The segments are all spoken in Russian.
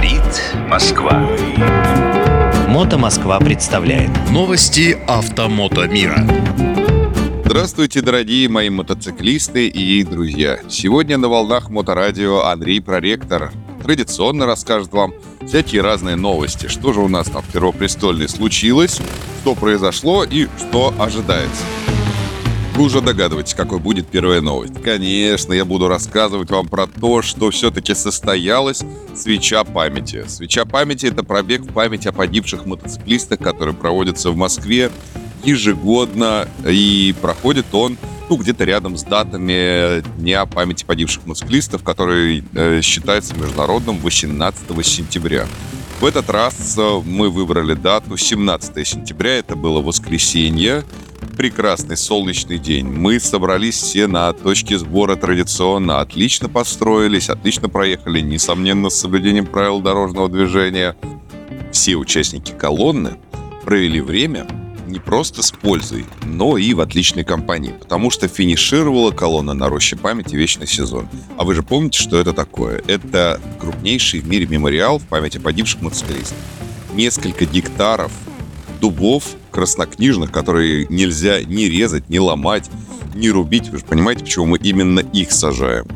Говорит Москва. Мото Москва представляет Новости автомото мира. Здравствуйте, дорогие мои мотоциклисты и друзья. Сегодня на волнах Моторадио Андрей Проректор традиционно расскажет вам всякие разные новости. Что же у нас там в Первопрестольной случилось, что произошло и что ожидается. Вы уже догадываетесь, какой будет первая новость. Конечно, я буду рассказывать вам про то, что все-таки состоялась свеча памяти. Свеча памяти — это пробег в память о погибших мотоциклистах, который проводится в Москве ежегодно, и проходит он ну, где-то рядом с датами Дня памяти погибших мотоциклистов, который э, считается международным 18 сентября. В этот раз э, мы выбрали дату 17 сентября, это было воскресенье, прекрасный солнечный день. Мы собрались все на точке сбора традиционно, отлично построились, отлично проехали, несомненно, с соблюдением правил дорожного движения. Все участники колонны провели время не просто с пользой, но и в отличной компании, потому что финишировала колонна на роще памяти «Вечный сезон». А вы же помните, что это такое? Это крупнейший в мире мемориал в памяти погибших мотоциклистов. Несколько гектаров дубов краснокнижных, которые нельзя ни резать, ни ломать, ни рубить. Вы же понимаете, почему мы именно их сажаем.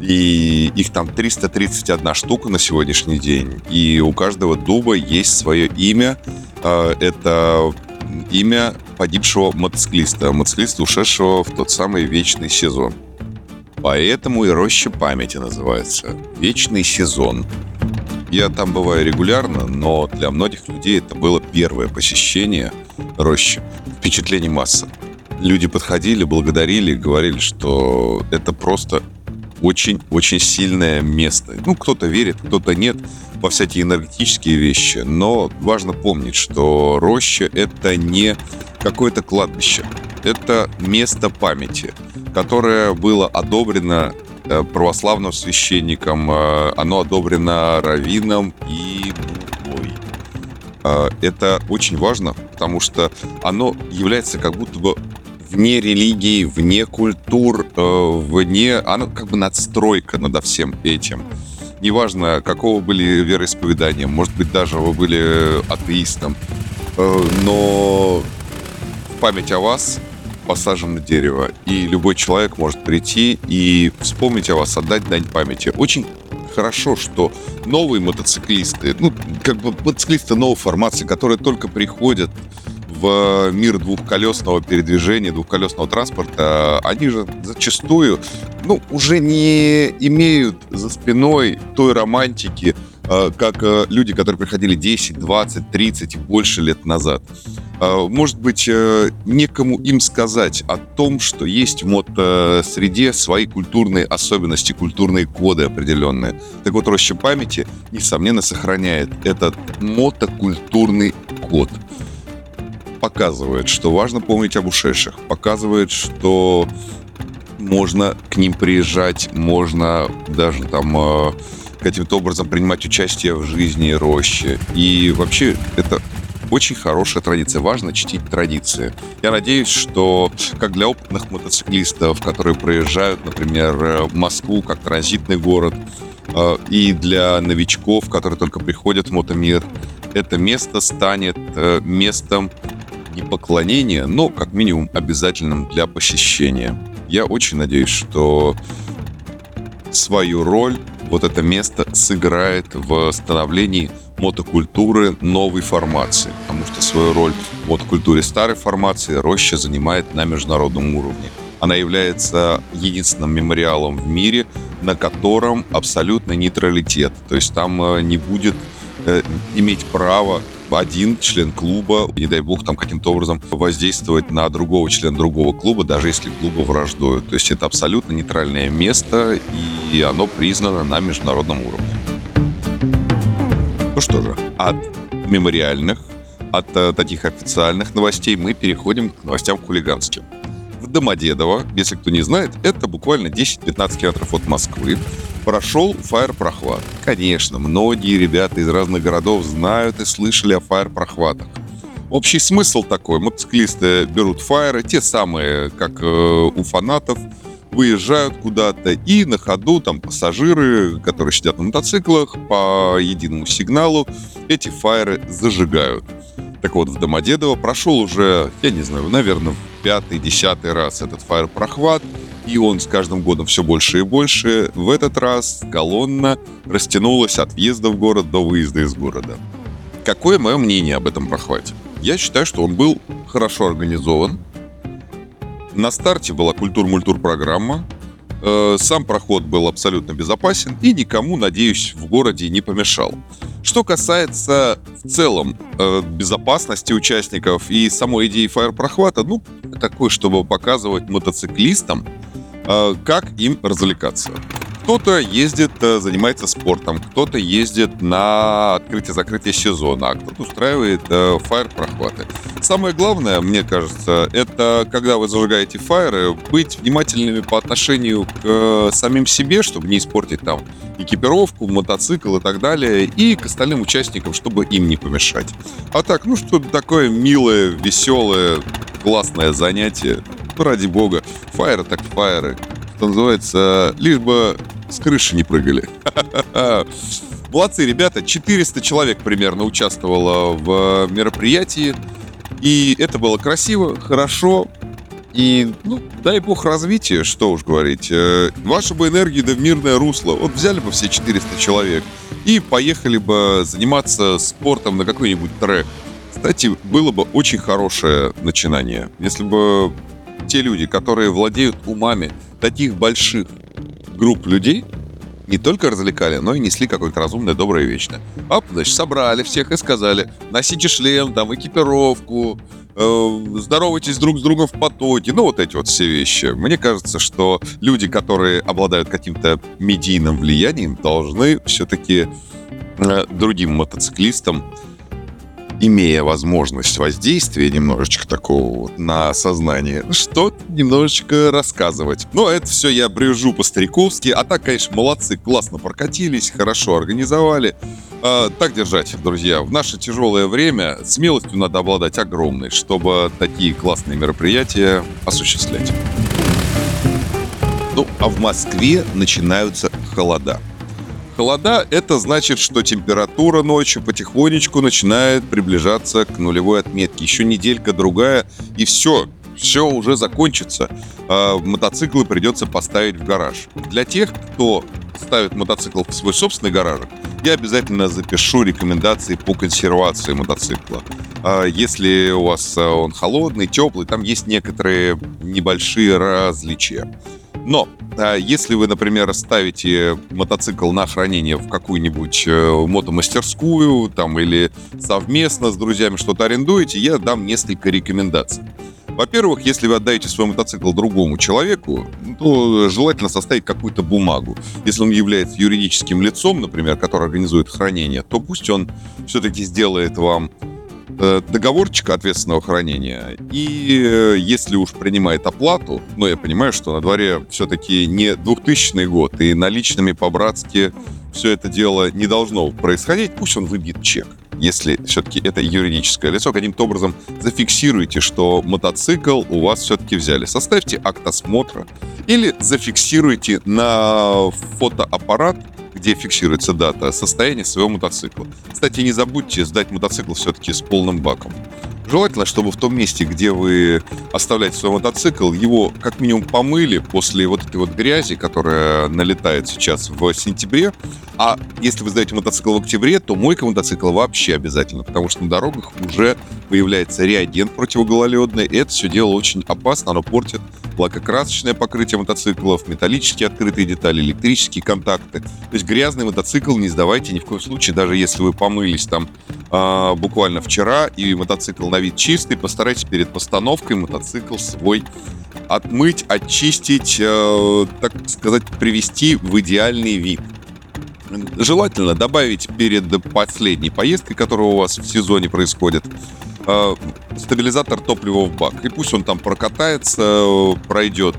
И их там 331 штука на сегодняшний день. И у каждого дуба есть свое имя. А, это имя погибшего мотоциклиста, мотоциклиста, ушедшего в тот самый вечный сезон. Поэтому и роща памяти называется. Вечный сезон. Я там бываю регулярно, но для многих людей это было первое посещение рощи. Впечатлений масса. Люди подходили, благодарили, говорили, что это просто очень-очень сильное место. Ну, кто-то верит, кто-то нет во всякие энергетические вещи, но важно помнить, что роща — это не какое-то кладбище. Это место памяти, которое было одобрено э, православным священником, э, оно одобрено раввином и Бухой. Э, это очень важно, потому что оно является как будто бы вне религии, вне культур, вне... Оно как бы надстройка над всем этим неважно, какого были вероисповедания, может быть, даже вы были атеистом, э, но память о вас посажено дерево, и любой человек может прийти и вспомнить о вас, отдать дань памяти. Очень хорошо, что новые мотоциклисты, ну, как бы мотоциклисты новой формации, которые только приходят в мир двухколесного передвижения, двухколесного транспорта, они же зачастую, ну, уже не имеют за спиной той романтики, э, как э, люди, которые приходили 10, 20, 30 и больше лет назад. Э, может быть, некому им сказать о том, что есть в мотосреде свои культурные особенности, культурные коды определенные. Так вот, Роща памяти, несомненно, сохраняет этот мотокультурный код показывает, что важно помнить об ушедших, показывает, что можно к ним приезжать, можно даже там э, каким-то образом принимать участие в жизни рощи. И вообще это очень хорошая традиция. Важно чтить традиции. Я надеюсь, что как для опытных мотоциклистов, которые проезжают, например, э, Москву как транзитный город, э, и для новичков, которые только приходят в мотомир, это место станет местом не поклонение, но как минимум обязательным для посещения. Я очень надеюсь, что свою роль вот это место сыграет в становлении мотокультуры новой формации, потому что свою роль в мотокультуре старой формации Роща занимает на международном уровне. Она является единственным мемориалом в мире, на котором абсолютный нейтралитет. То есть там э, не будет э, иметь право один член клуба, не дай бог, там каким-то образом воздействовать на другого члена другого клуба, даже если клубы враждуют. То есть это абсолютно нейтральное место, и оно признано на международном уровне. Ну что же, от мемориальных, от э, таких официальных новостей мы переходим к новостям хулиганским. В Домодедово, если кто не знает, это буквально 10-15 километров от Москвы прошел фаер-прохват. Конечно, многие ребята из разных городов знают и слышали о фаер-прохватах. Общий смысл такой. Мотоциклисты берут фаеры, те самые, как э, у фанатов, выезжают куда-то, и на ходу там пассажиры, которые сидят на мотоциклах, по единому сигналу эти фаеры зажигают. Так вот, в Домодедово прошел уже, я не знаю, наверное, пятый, десятый раз этот фаер-прохват, и он с каждым годом все больше и больше. В этот раз колонна растянулась от въезда в город до выезда из города. Какое мое мнение об этом прохвате? Я считаю, что он был хорошо организован. На старте была культур-мультур программа. Э, сам проход был абсолютно безопасен и никому, надеюсь, в городе не помешал. Что касается в целом э, безопасности участников и самой идеи фаер-прохвата, ну, такой, чтобы показывать мотоциклистам, как им развлекаться. Кто-то ездит, э, занимается спортом, кто-то ездит на открытие-закрытие сезона, а кто-то устраивает э, фаер-прохваты. Самое главное, мне кажется, это когда вы зажигаете фаеры, быть внимательными по отношению к э, самим себе, чтобы не испортить там экипировку, мотоцикл и так далее, и к остальным участникам, чтобы им не помешать. А так, ну что такое милое, веселое, классное занятие. Ну, ради бога. Фаеры так фаеры. Что называется, лишь бы с крыши не прыгали. Молодцы, ребята. 400 человек примерно участвовало в мероприятии. И это было красиво, хорошо. И, ну, дай бог развития, что уж говорить. Э, ваша бы энергия да в мирное русло. Вот взяли бы все 400 человек и поехали бы заниматься спортом на какой-нибудь трек. Кстати, было бы очень хорошее начинание, если бы те люди, которые владеют умами таких больших групп людей не только развлекали, но и несли какое-то разумное, доброе и вечное. А, значит, собрали всех и сказали, носите шлем, там, экипировку, э, здоровайтесь друг с другом в потоке, ну, вот эти вот все вещи. Мне кажется, что люди, которые обладают каким-то медийным влиянием, должны все-таки э, другим мотоциклистам имея возможность воздействия немножечко такого вот на сознание, что немножечко рассказывать. Но это все я брежу по-стариковски. А так, конечно, молодцы, классно прокатились, хорошо организовали. А, так держать, друзья. В наше тяжелое время смелостью надо обладать огромной, чтобы такие классные мероприятия осуществлять. Ну, а в Москве начинаются холода. Холода – это значит, что температура ночью потихонечку начинает приближаться к нулевой отметке. Еще неделька-другая, и все, все уже закончится. А мотоциклы придется поставить в гараж. Для тех, кто ставит мотоцикл в свой собственный гараж, я обязательно запишу рекомендации по консервации мотоцикла. А если у вас а, он холодный, теплый, там есть некоторые небольшие различия. Но а если вы, например, ставите мотоцикл на хранение в какую-нибудь э, мотомастерскую там, или совместно с друзьями что-то арендуете, я дам несколько рекомендаций. Во-первых, если вы отдаете свой мотоцикл другому человеку, то желательно составить какую-то бумагу. Если он является юридическим лицом, например, который организует хранение, то пусть он все-таки сделает вам договорчика ответственного хранения. И э, если уж принимает оплату, но я понимаю, что на дворе все-таки не 2000 год, и наличными по-братски все это дело не должно происходить, пусть он выбьет чек. Если все-таки это юридическое лицо, каким-то образом зафиксируйте, что мотоцикл у вас все-таки взяли. Составьте акт осмотра или зафиксируйте на фотоаппарат где фиксируется дата состояния своего мотоцикла. Кстати, не забудьте сдать мотоцикл все-таки с полным баком. Желательно, чтобы в том месте, где вы оставляете свой мотоцикл, его как минимум помыли после вот этой вот грязи, которая налетает сейчас в сентябре. А если вы сдаете мотоцикл в октябре, то мойка мотоцикла вообще обязательно, потому что на дорогах уже появляется реагент противогололедный, и это все дело очень опасно, оно портит лакокрасочное покрытие мотоциклов, металлические открытые детали, электрические контакты. То есть грязный мотоцикл не сдавайте ни в коем случае, даже если вы помылись там э, буквально вчера и мотоцикл на вид чистый, постарайтесь перед постановкой мотоцикл свой отмыть, очистить, э, так сказать, привести в идеальный вид. Желательно добавить перед последней поездкой, которая у вас в сезоне происходит, э, стабилизатор топлива в бак. И пусть он там прокатается, пройдет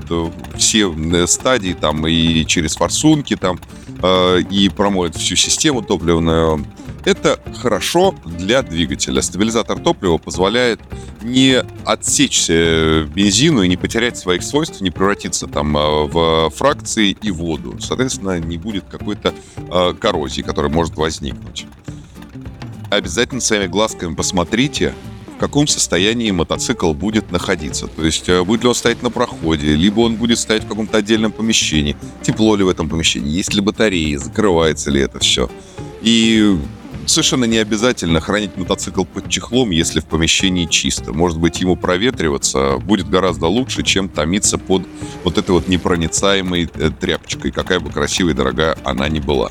все стадии там и через форсунки там, э, и промоет всю систему топливную. Это хорошо для двигателя. Стабилизатор топлива позволяет не отсечься бензину и не потерять своих свойств, не превратиться там э, в фракции и воду. Соответственно, не будет какой-то э, коррозии, которая может возникнуть. Обязательно своими глазками посмотрите, в каком состоянии мотоцикл будет находиться. То есть э, будет ли он стоять на проходе, либо он будет стоять в каком-то отдельном помещении. Тепло ли в этом помещении, есть ли батареи, закрывается ли это все. И совершенно не обязательно хранить мотоцикл под чехлом, если в помещении чисто. Может быть, ему проветриваться будет гораздо лучше, чем томиться под вот этой вот непроницаемой э, тряпочкой, какая бы красивая и дорогая она ни была.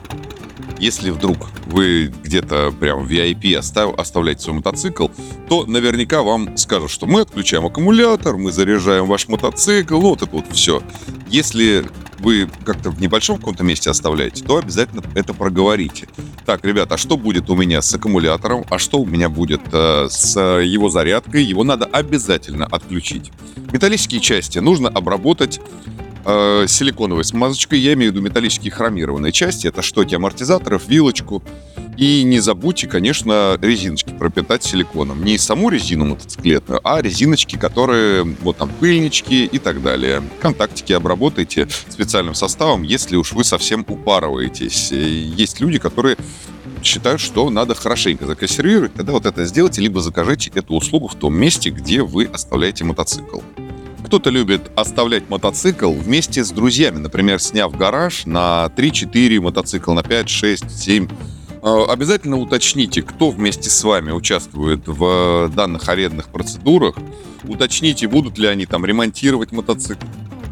Если вдруг вы где-то прям в VIP остав, оставляете свой мотоцикл, то наверняка вам скажут, что мы отключаем аккумулятор, мы заряжаем ваш мотоцикл, вот это вот все. Если вы как-то в небольшом каком-то месте оставляете, то обязательно это проговорите. Так, ребята, а что будет у меня с аккумулятором? А что у меня будет э, с его зарядкой? Его надо обязательно отключить. Металлические части нужно обработать э, силиконовой смазочкой. Я имею в виду металлические хромированные части. Это штоки амортизаторов, вилочку. И не забудьте, конечно, резиночки пропитать силиконом. Не саму резину мотоциклетную, а резиночки, которые, вот там, пыльнички и так далее. Контактики обработайте специальным составом, если уж вы совсем упарываетесь. Есть люди, которые считают, что надо хорошенько законсервировать, тогда вот это сделайте, либо закажите эту услугу в том месте, где вы оставляете мотоцикл. Кто-то любит оставлять мотоцикл вместе с друзьями, например, сняв гараж на 3-4 мотоцикл, на 5, 6, 7. Обязательно уточните, кто вместе с вами участвует в данных арендных процедурах. Уточните, будут ли они там ремонтировать мотоцикл.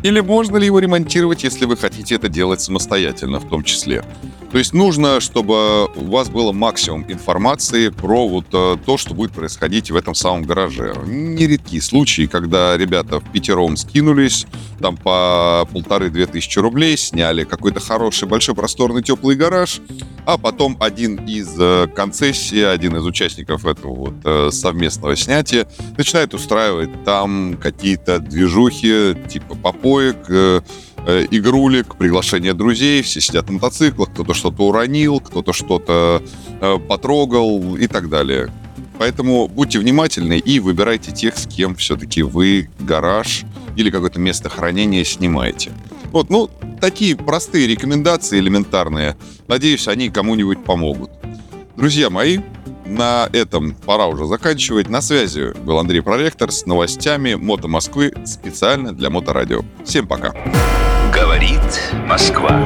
Или можно ли его ремонтировать, если вы хотите это делать самостоятельно в том числе. То есть нужно, чтобы у вас было максимум информации про вот э, то, что будет происходить в этом самом гараже. Нередки случаи, когда ребята в пятером скинулись, там по полторы-две тысячи рублей, сняли какой-то хороший, большой, просторный, теплый гараж, а потом один из э, концессий, один из участников этого вот э, совместного снятия начинает устраивать там какие-то движухи, типа попоек, э, игрулек, приглашение друзей, все сидят на мотоциклах, кто-то что-то уронил, кто-то что-то потрогал и так далее. Поэтому будьте внимательны и выбирайте тех, с кем все-таки вы гараж или какое-то место хранения снимаете. Вот, ну, такие простые рекомендации элементарные. Надеюсь, они кому-нибудь помогут. Друзья мои, на этом пора уже заканчивать. На связи был Андрей Проректор с новостями Мото Москвы специально для Моторадио. Всем пока. Говорит Москва.